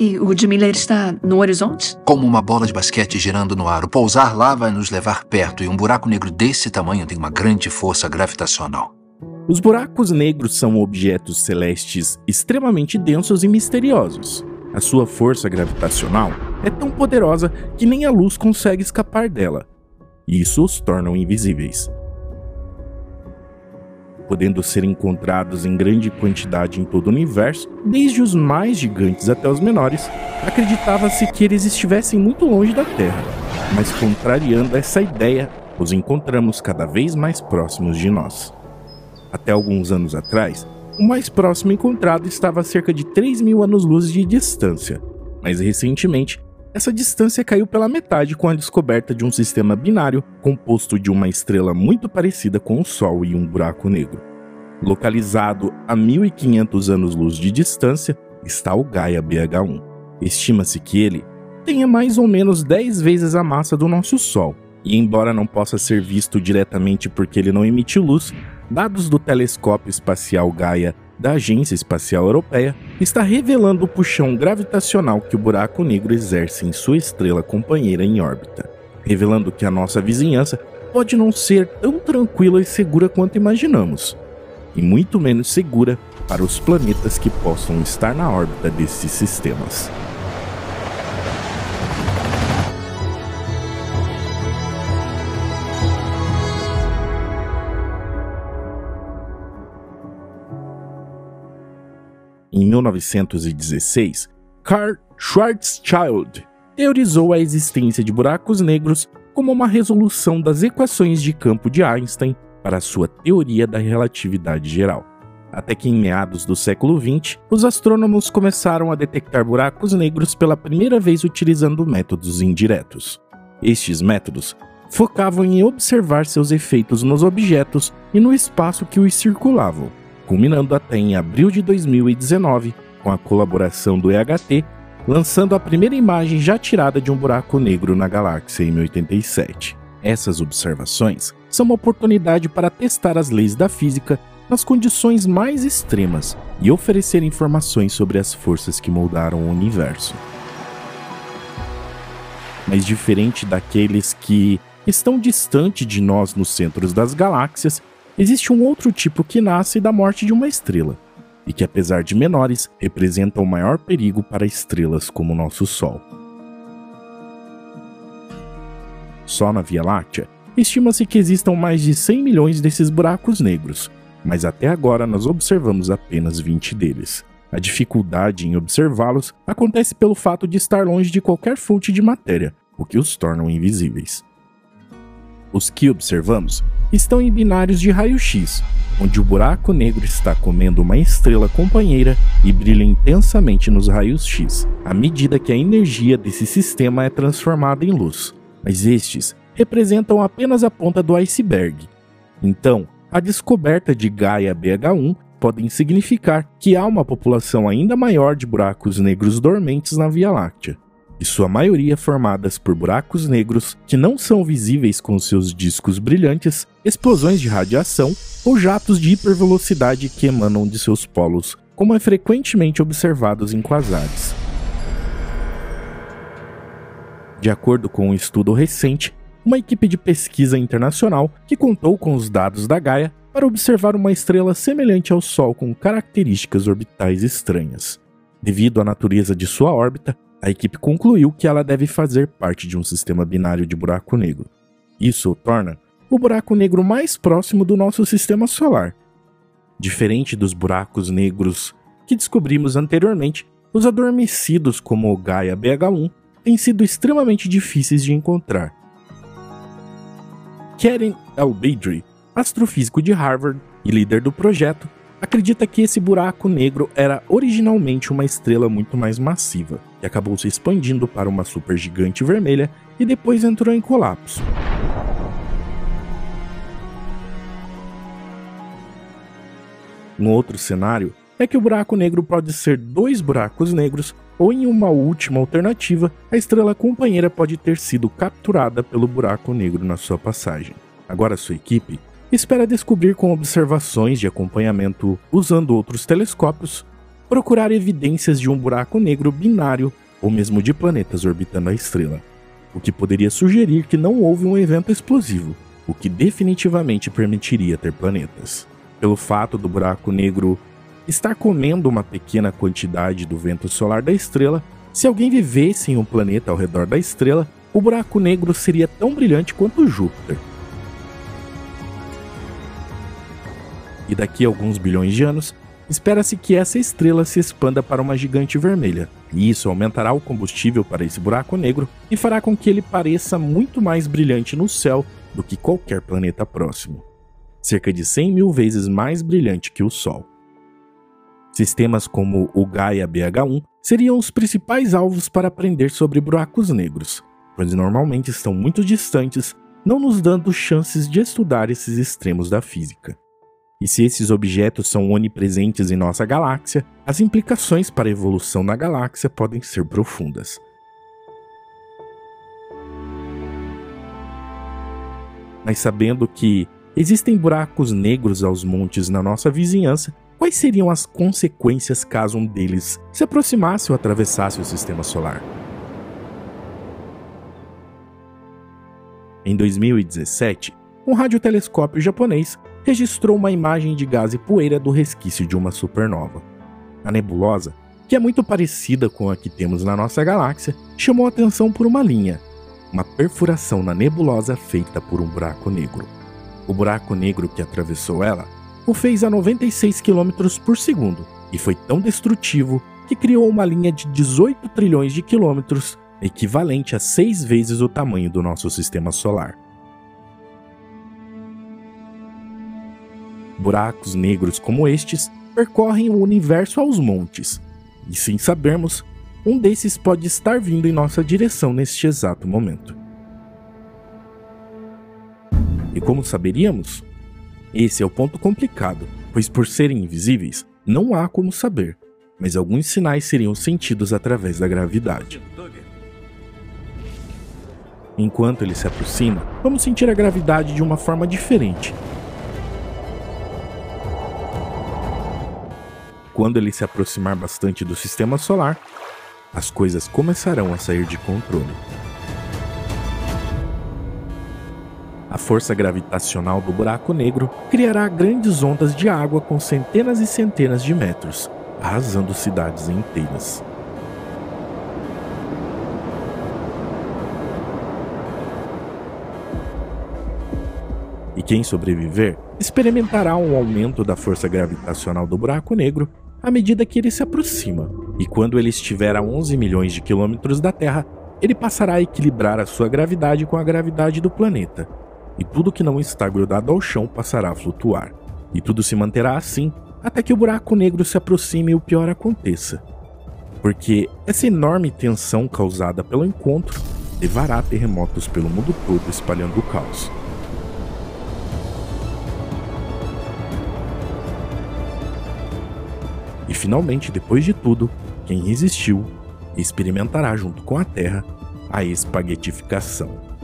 E o de Miller está no horizonte? Como uma bola de basquete girando no ar. O pousar lá vai nos levar perto e um buraco negro desse tamanho tem uma grande força gravitacional. Os buracos negros são objetos celestes extremamente densos e misteriosos. A sua força gravitacional é tão poderosa que nem a luz consegue escapar dela. E isso os torna invisíveis podendo ser encontrados em grande quantidade em todo o universo, desde os mais gigantes até os menores, acreditava-se que eles estivessem muito longe da Terra. Mas, contrariando essa ideia, os encontramos cada vez mais próximos de nós. Até alguns anos atrás, o mais próximo encontrado estava a cerca de 3 mil anos-luz de distância, mas recentemente essa distância caiu pela metade com a descoberta de um sistema binário composto de uma estrela muito parecida com o Sol e um buraco negro. Localizado a 1500 anos-luz de distância está o Gaia BH1. Estima-se que ele tenha mais ou menos 10 vezes a massa do nosso Sol, e embora não possa ser visto diretamente porque ele não emite luz, dados do telescópio espacial Gaia da Agência Espacial Europeia está revelando o puxão gravitacional que o buraco negro exerce em sua estrela companheira em órbita, revelando que a nossa vizinhança pode não ser tão tranquila e segura quanto imaginamos, e muito menos segura para os planetas que possam estar na órbita desses sistemas. Em 1916, Carl Schwarzschild teorizou a existência de buracos negros como uma resolução das equações de campo de Einstein para sua teoria da relatividade geral. Até que em meados do século XX, os astrônomos começaram a detectar buracos negros pela primeira vez utilizando métodos indiretos. Estes métodos focavam em observar seus efeitos nos objetos e no espaço que os circulavam, culminando até em abril de 2019 com a colaboração do EHT, lançando a primeira imagem já tirada de um buraco negro na galáxia em 87. Essas observações são uma oportunidade para testar as leis da física nas condições mais extremas e oferecer informações sobre as forças que moldaram o universo. Mas diferente daqueles que estão distante de nós nos centros das galáxias, existe um outro tipo que nasce da morte de uma estrela, e que, apesar de menores, representam o maior perigo para estrelas como o nosso Sol. Só na Via Láctea, estima-se que existam mais de 100 milhões desses buracos negros, mas até agora nós observamos apenas 20 deles. A dificuldade em observá-los acontece pelo fato de estar longe de qualquer fonte de matéria, o que os tornam invisíveis. Os que observamos estão em binários de raio-x, onde o buraco negro está comendo uma estrela companheira e brilha intensamente nos raios-x, à medida que a energia desse sistema é transformada em luz. Mas estes representam apenas a ponta do iceberg. Então, a descoberta de Gaia BH1 podem significar que há uma população ainda maior de buracos negros dormentes na Via Láctea e sua maioria formadas por buracos negros que não são visíveis com seus discos brilhantes, explosões de radiação ou jatos de hipervelocidade que emanam de seus polos, como é frequentemente observados em quasares. De acordo com um estudo recente, uma equipe de pesquisa internacional que contou com os dados da Gaia para observar uma estrela semelhante ao Sol com características orbitais estranhas. Devido à natureza de sua órbita, a equipe concluiu que ela deve fazer parte de um sistema binário de buraco negro. Isso o torna o buraco negro mais próximo do nosso sistema solar. Diferente dos buracos negros que descobrimos anteriormente, os adormecidos como o Gaia BH1 têm sido extremamente difíceis de encontrar. Karen Albadry, astrofísico de Harvard e líder do projeto, acredita que esse buraco negro era originalmente uma estrela muito mais massiva, que acabou se expandindo para uma supergigante vermelha e depois entrou em colapso. Um outro cenário é que o buraco negro pode ser dois buracos negros, ou em uma última alternativa, a estrela companheira pode ter sido capturada pelo buraco negro na sua passagem. Agora sua equipe espera descobrir com observações de acompanhamento usando outros telescópios procurar evidências de um buraco negro binário ou mesmo de planetas orbitando a estrela, o que poderia sugerir que não houve um evento explosivo, o que definitivamente permitiria ter planetas. Pelo fato do buraco negro estar comendo uma pequena quantidade do vento solar da estrela, se alguém vivesse em um planeta ao redor da estrela, o buraco negro seria tão brilhante quanto Júpiter. E daqui a alguns bilhões de anos, espera-se que essa estrela se expanda para uma gigante vermelha, e isso aumentará o combustível para esse buraco negro e fará com que ele pareça muito mais brilhante no céu do que qualquer planeta próximo. Cerca de 100 mil vezes mais brilhante que o Sol. Sistemas como o Gaia BH1 seriam os principais alvos para aprender sobre buracos negros, pois normalmente estão muito distantes, não nos dando chances de estudar esses extremos da física. E se esses objetos são onipresentes em nossa galáxia, as implicações para a evolução na galáxia podem ser profundas. Mas sabendo que existem buracos negros aos montes na nossa vizinhança, quais seriam as consequências caso um deles se aproximasse ou atravessasse o sistema solar? Em 2017, um radiotelescópio japonês registrou uma imagem de gás e poeira do resquício de uma supernova. A nebulosa, que é muito parecida com a que temos na nossa galáxia, chamou atenção por uma linha, uma perfuração na nebulosa feita por um buraco negro. O buraco negro que atravessou ela o fez a 96 km por segundo e foi tão destrutivo que criou uma linha de 18 trilhões de quilômetros, equivalente a seis vezes o tamanho do nosso sistema solar. Buracos negros como estes percorrem o universo aos montes, e sem sabermos, um desses pode estar vindo em nossa direção neste exato momento. E como saberíamos? Esse é o ponto complicado, pois por serem invisíveis, não há como saber, mas alguns sinais seriam sentidos através da gravidade. Enquanto ele se aproxima, vamos sentir a gravidade de uma forma diferente, quando ele se aproximar bastante do sistema solar, as coisas começarão a sair de controle. A força gravitacional do buraco negro criará grandes ondas de água com centenas e centenas de metros, arrasando cidades inteiras. E quem sobreviver experimentará um aumento da força gravitacional do buraco negro à medida que ele se aproxima, e quando ele estiver a 11 milhões de quilômetros da Terra, ele passará a equilibrar a sua gravidade com a gravidade do planeta, e tudo que não está grudado ao chão passará a flutuar. E tudo se manterá assim até que o buraco negro se aproxime e o pior aconteça. Porque essa enorme tensão causada pelo encontro levará terremotos pelo mundo todo espalhando o caos. Finalmente, depois de tudo, quem resistiu experimentará junto com a Terra a espaguetificação.